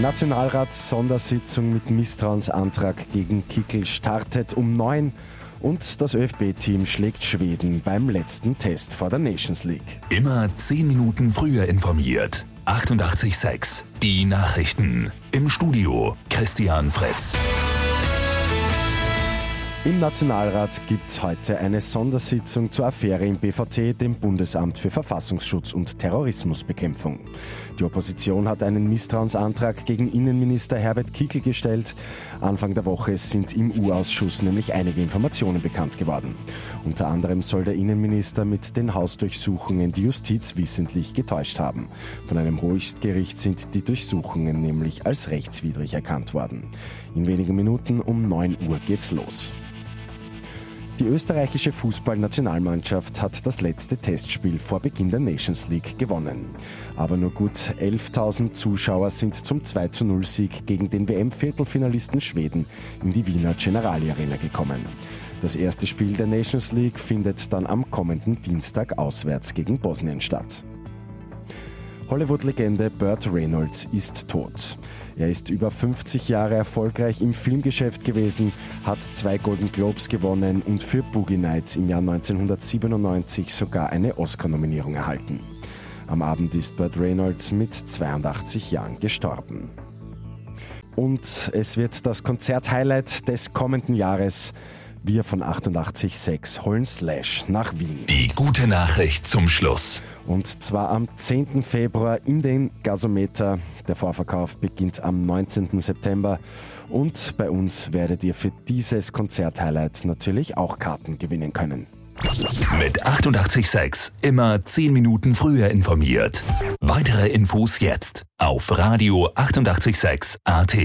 Nationalrats-Sondersitzung mit Misstrauensantrag gegen Kickel startet um neun und das ÖFB-Team schlägt Schweden beim letzten Test vor der Nations League. Immer zehn Minuten früher informiert. 88.6 Die Nachrichten. Im Studio Christian Fretz. Im Nationalrat gibt es heute eine Sondersitzung zur Affäre im BVT, dem Bundesamt für Verfassungsschutz und Terrorismusbekämpfung. Die Opposition hat einen Misstrauensantrag gegen Innenminister Herbert Kickl gestellt. Anfang der Woche sind im U-Ausschuss nämlich einige Informationen bekannt geworden. Unter anderem soll der Innenminister mit den Hausdurchsuchungen die Justiz wissentlich getäuscht haben. Von einem Höchstgericht sind die Durchsuchungen nämlich als rechtswidrig erkannt worden. In wenigen Minuten um 9 Uhr geht's los. Die österreichische Fußballnationalmannschaft hat das letzte Testspiel vor Beginn der Nations League gewonnen. Aber nur gut 11.000 Zuschauer sind zum 20 Sieg gegen den WM-Viertelfinalisten Schweden in die Wiener Generali Arena gekommen. Das erste Spiel der Nations League findet dann am kommenden Dienstag auswärts gegen Bosnien statt. Hollywood-Legende Burt Reynolds ist tot. Er ist über 50 Jahre erfolgreich im Filmgeschäft gewesen, hat zwei Golden Globes gewonnen und für Boogie Nights im Jahr 1997 sogar eine Oscar-Nominierung erhalten. Am Abend ist Burt Reynolds mit 82 Jahren gestorben. Und es wird das Konzert-Highlight des kommenden Jahres. Wir von 88.6 holen Slash nach Wien. Die gute Nachricht zum Schluss. Und zwar am 10. Februar in den Gasometer. Der Vorverkauf beginnt am 19. September. Und bei uns werdet ihr für dieses Konzerthighlight natürlich auch Karten gewinnen können. Mit 88.6 immer 10 Minuten früher informiert. Weitere Infos jetzt auf Radio 886 AT.